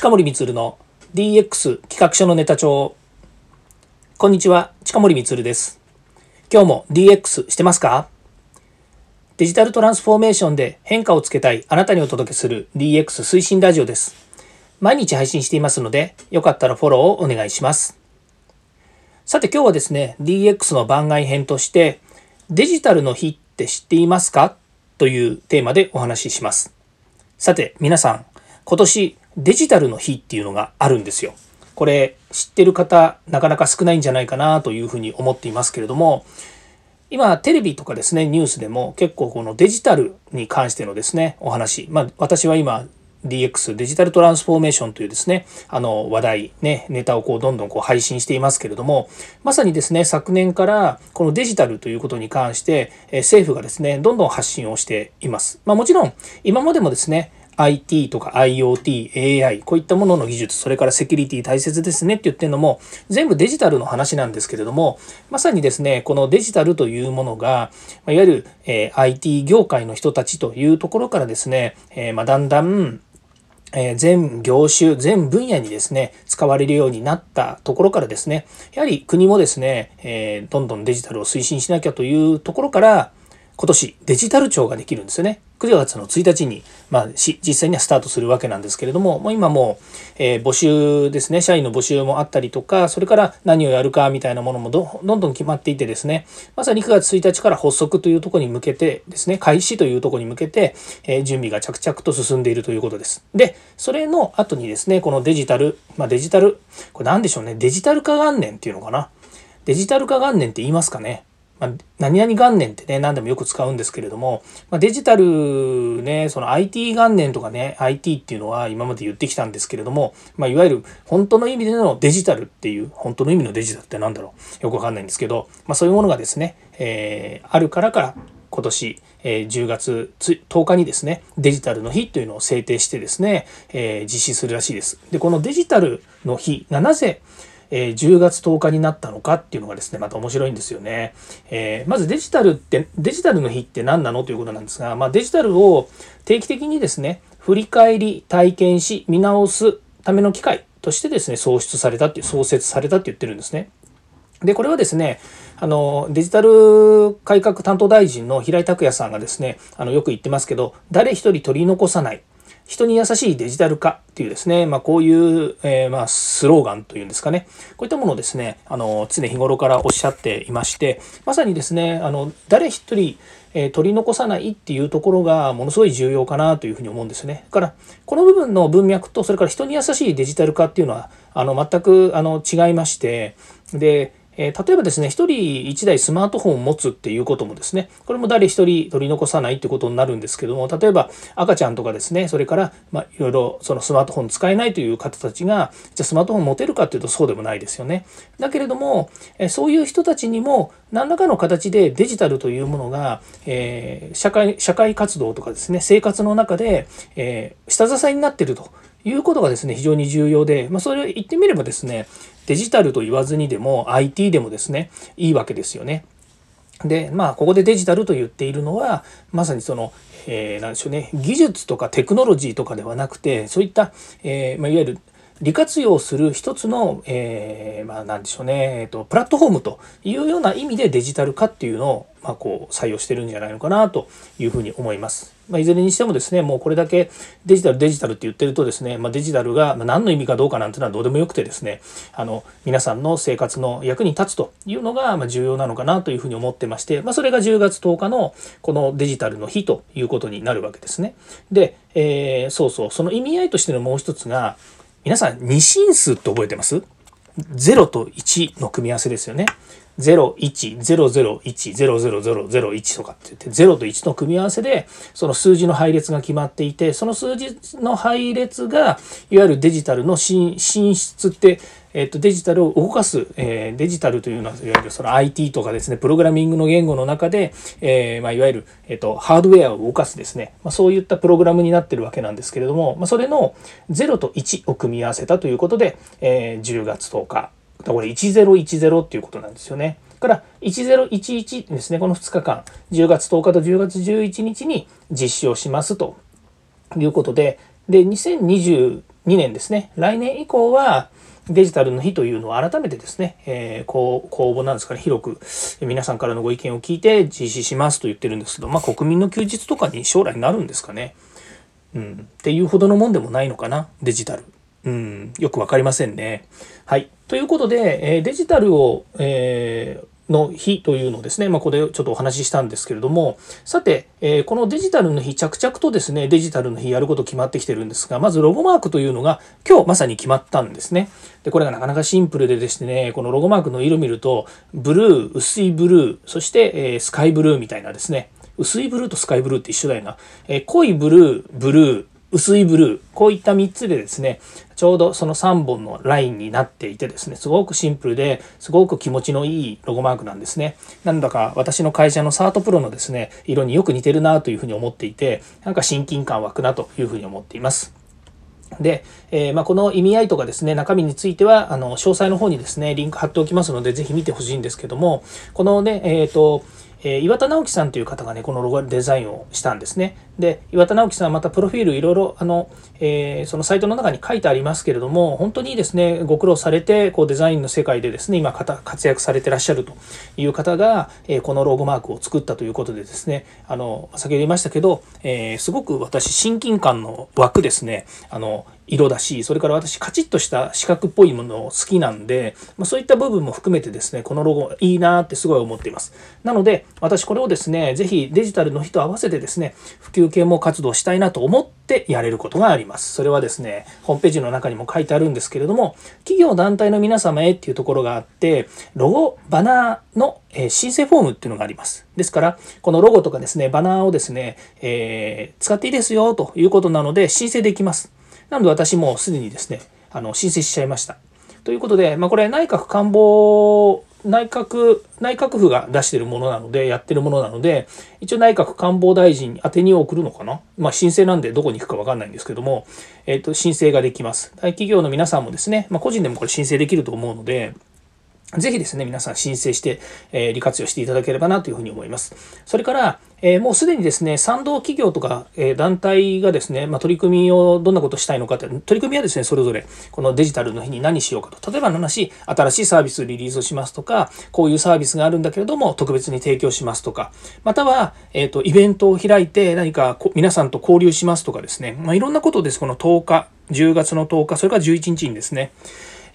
近森光の DX 企画書のネタ帳。こんにちは、近森光です。今日も DX してますか？デジタルトランスフォーメーションで変化をつけたいあなたにお届けする DX 推進ラジオです。毎日配信していますので、よかったらフォローをお願いします。さて今日はですね、DX の番外編として、デジタルの日って知っていますか？というテーマでお話しします。さて皆さん、今年デジタルの日っていうのがあるんですよ。これ知ってる方なかなか少ないんじゃないかなというふうに思っていますけれども今テレビとかですねニュースでも結構このデジタルに関してのですねお話まあ私は今 DX デジタルトランスフォーメーションというですねあの話題ねネタをこうどんどんこう配信していますけれどもまさにですね昨年からこのデジタルということに関して政府がですねどんどん発信をしています。まあ、もちろん今までもですね IT とか IoT、AI、こういったものの技術、それからセキュリティ大切ですねって言ってるのも、全部デジタルの話なんですけれども、まさにですね、このデジタルというものが、いわゆる、え IT 業界の人たちというところからですね、えまだんだん、え全業種、全分野にですね、使われるようになったところからですね、やはり国もですね、えどんどんデジタルを推進しなきゃというところから、今年デジタル庁ができるんですよね。9月の1日に、まあ、実際にはスタートするわけなんですけれども、もう今もう、えー、募集ですね、社員の募集もあったりとか、それから何をやるかみたいなものもどんどん決まっていてですね、まさに9月1日から発足というところに向けてですね、開始というところに向けて、えー、準備が着々と進んでいるということです。で、それの後にですね、このデジタル、まあ、デジタル、これ何でしょうね、デジタル化元年っていうのかな？デジタル化元年って言いますかね？まあ、何々元年ってね、何でもよく使うんですけれども、まあ、デジタルね、その IT 元年とかね、IT っていうのは今まで言ってきたんですけれども、まあ、いわゆる本当の意味でのデジタルっていう、本当の意味のデジタルって何だろうよくわかんないんですけど、まあ、そういうものがですね、えー、あるからから今年、えー、10月10日にですね、デジタルの日というのを制定してですね、えー、実施するらしいです。で、このデジタルの日がなぜ、えー、10月10日になったのかっていうのがですね、また面白いんですよね。えー、まずデジタルって、デジタルの日って何なのということなんですが、まあ、デジタルを定期的にですね、振り返り、体験し、見直すための機会としてですね、創出されたっていう、創設されたって言ってるんですね。で、これはですね、あの、デジタル改革担当大臣の平井拓也さんがですね、あの、よく言ってますけど、誰一人取り残さない。人に優しいデジタル化っていうですね、まあ、こういう、えー、まあ、スローガンというんですかね、こういったものをですね、あの、常日頃からおっしゃっていまして、まさにですね、あの、誰一人、えー、取り残さないっていうところがものすごい重要かなというふうに思うんですね。だから、この部分の文脈と、それから人に優しいデジタル化っていうのは、あの、全く、あの、違いまして、で、え例えばですね、1人1台スマートフォンを持つっていうこともですね、これも誰1人取り残さないってことになるんですけども、例えば赤ちゃんとかですね、それから、まあ、いろいろそのスマートフォン使えないという方たちが、じゃあスマートフォン持てるかっていうとそうでもないですよね。だけれども、えそういう人たちにも何らかの形でデジタルというものが、えー、社会、社会活動とかですね、生活の中で、え、下支えになってると。いうことがですね、非常に重要で、まあ、それを言ってみればですね、デジタルと言わずにでも IT でもですね、いいわけですよね。で、まあ、ここでデジタルと言っているのは、まさにその、えー、でしょうね、技術とかテクノロジーとかではなくて、そういった、えー、まあ、いわゆる利活用する一つの、えー、まあ、なんでしょうね、えっ、と、プラットフォームというような意味でデジタル化っていうのを、まあ、こう、採用してるんじゃないのかなというふうに思います。まあ、いずれにしてもですね、もうこれだけデジタル、デジタルって言ってるとですね、まあ、デジタルが何の意味かどうかなんていうのはどうでもよくてですね、あの、皆さんの生活の役に立つというのが、重要なのかなというふうに思ってまして、まあ、それが10月10日のこのデジタルの日ということになるわけですね。で、えー、そうそう、その意味合いとしてのもう一つが、皆さん二進数って覚えてます ?0 と1の組み合わせですよね。0100100001とかって言って0と1の組み合わせでその数字の配列が決まっていてその数字の配列がいわゆるデジタルの進出ってえっと、デジタルを動かす、えー、デジタルというのは、いわゆるその IT とかですね、プログラミングの言語の中で、えー、まあ、いわゆる、えっと、ハードウェアを動かすですね、まあ、そういったプログラムになってるわけなんですけれども、まあ、それの0と1を組み合わせたということで、えー、10月10日、これ1010っていうことなんですよね。から1011ですね、この2日間、10月10日と10月11日に実施をしますと。いうことで、で、2020年ですね。来年以降はデジタルの日というのを改めてですね、えー、公募なんですかね、広く皆さんからのご意見を聞いて実施しますと言ってるんですけど、まあ国民の休日とかに将来なるんですかね。うん、っていうほどのもんでもないのかな、デジタル。うん、よくわかりませんね。はい。ということで、えデジタルを、えーの日というのをですね、まあ、ここでちょっとお話ししたんですけれども、さて、えー、このデジタルの日、着々とですね、デジタルの日やること決まってきてるんですが、まずロゴマークというのが今日まさに決まったんですね。で、これがなかなかシンプルでですね、このロゴマークの色見ると、ブルー、薄いブルー、そして、えー、スカイブルーみたいなですね、薄いブルーとスカイブルーって一緒だよな。えー、濃いブルー、ブルー、薄いブルー、こういった3つでですね、ちょうどその3本のラインになっていてですね、すごくシンプルですごく気持ちのいいロゴマークなんですね。なんだか私の会社のサートプロのですね、色によく似てるなというふうに思っていて、なんか親近感湧くなというふうに思っています。で、えー、まあ、この意味合いとかですね、中身については、あの、詳細の方にですね、リンク貼っておきますので、ぜひ見てほしいんですけども、このね、えっ、ー、と、えー、岩田直樹さんという方がね、このロゴデザインをしたんですね。で、岩田直樹さんまたプロフィールいろいろ、あの、えー、そのサイトの中に書いてありますけれども、本当にですね、ご苦労されて、こうデザインの世界でですね、今活躍されてらっしゃるという方が、えー、このロゴマークを作ったということでですね、あの、先ほど言いましたけど、えー、すごく私、親近感の湧くですね、あの、色だし、それから私カチッとした四角っぽいものを好きなんで、まあ、そういった部分も含めてですね、このロゴいいなってすごい思っています。なので、私これをですね、ぜひデジタルの日と合わせてですね、普及啓蒙活動したいなと思ってやれることがあります。それはですね、ホームページの中にも書いてあるんですけれども、企業団体の皆様へっていうところがあって、ロゴ、バナーのえ申請フォームっていうのがあります。ですから、このロゴとかですね、バナーをですね、えー、使っていいですよということなので申請できます。なので私もすでにですね、あの申請しちゃいました。ということで、まあ、これ内閣官房内閣、内閣府が出してるものなので、やってるものなので、一応内閣官房大臣宛てに送るのかな？まあ申請なんでどこに行くかわかんないんですけども、えっ、ー、と、申請ができます。大企業の皆さんもですね、まあ個人でもこれ申請できると思うので、ぜひですね、皆さん申請して、え、利活用していただければなというふうに思います。それから、え、もうすでにですね、賛同企業とか、え、団体がですね、ま、取り組みをどんなことしたいのかって、取り組みはですね、それぞれこのデジタルの日に何しようかと。例えばの話、新しいサービスリリースをしますとか、こういうサービスがあるんだけれども、特別に提供しますとか、または、えっ、ー、と、イベントを開いて何か皆さんと交流しますとかですね、まあ、いろんなことです。この10日、10月の10日、それから11日にですね、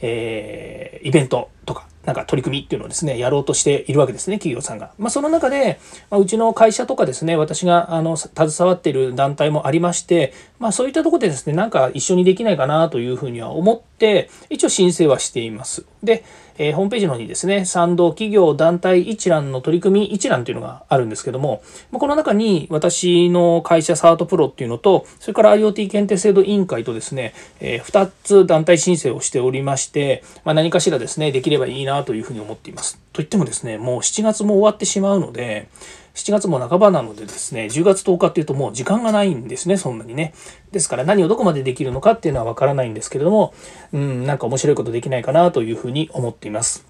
えー、イベントとか、なんか取り組みっていうのをですね、やろうとしているわけですね、企業さんが。まあ、その中で、まあ、うちの会社とかですね、私があの携わっている団体もありまして、まあ、そういったとこでですね、なんか一緒にできないかなというふうには思って、一応申請はしています。で、えー、ホームページの方にですね、賛同企業団体一覧の取り組み一覧というのがあるんですけども、この中に私の会社サートプロっていうのと、それから IoT 検定制度委員会とですね、えー、2つ団体申請をしておりまして、まあ、何かしらですね、できればいいなというふうに思っています。といってもですね、もう7月も終わってしまうので、7月も半ばなのでですね、10月10日っていうともう時間がないんですね、そんなにね。ですから何をどこまでできるのかっていうのはわからないんですけれども、うん、なんか面白いことできないかなというふうに思っています。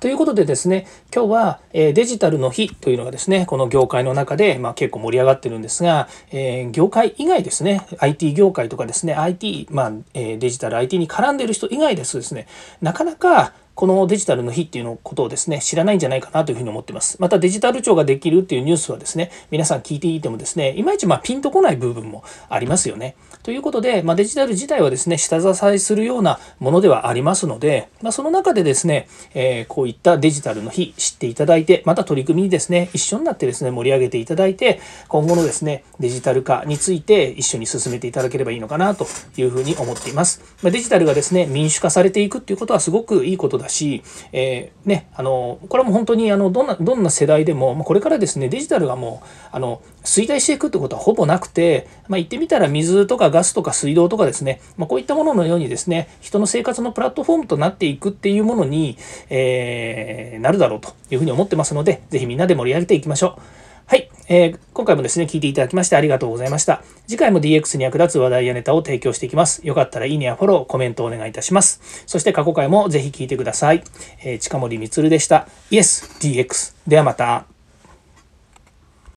ということでですね、今日は、えデジタルの日というのがですね、この業界の中で、まあ、結構盛り上がってるんですが、え、業界以外ですね、IT 業界とかですね、IT、まあ、えデジタル IT に絡んでる人以外ですとですね、なかなかこのデジタルの日っていうのことをですね、知らないんじゃないかなというふうに思っています。またデジタル庁ができるっていうニュースはですね、皆さん聞いていてもですね、いまいちまピンとこない部分もありますよね。ということで、まあ、デジタル自体はですね、下支えするようなものではありますので、まあ、その中でですね、えー、こういったデジタルの日知っていただいて、また取り組みにですね、一緒になってですね、盛り上げていただいて、今後のですね、デジタル化について一緒に進めていただければいいのかなというふうに思っています。まあ、デジタルがですね、民主化されていくっていうことはすごくいいことだし、え、ね、あの、これはもう本当にあのどんな、どんな世代でも、これからですね、デジタルがもう、あの、衰退していくってことはほぼなくて、まあ、言ってみたら水とかガスとか水道とかですね、まあ、こういったもののようにですね、人の生活のプラットフォームとなっていくっていうものに、えー、なるだろうというふうに思ってますので、ぜひみんなで盛り上げていきましょう。はい、えー、今回もですね、聞いていただきましてありがとうございました。次回も DX に役立つ話題やネタを提供していきます。よかったらいいねやフォロー、コメントお願いいたします。そして過去回もぜひ聞いてください。えー、近森光でした。イエス DX。ではまた。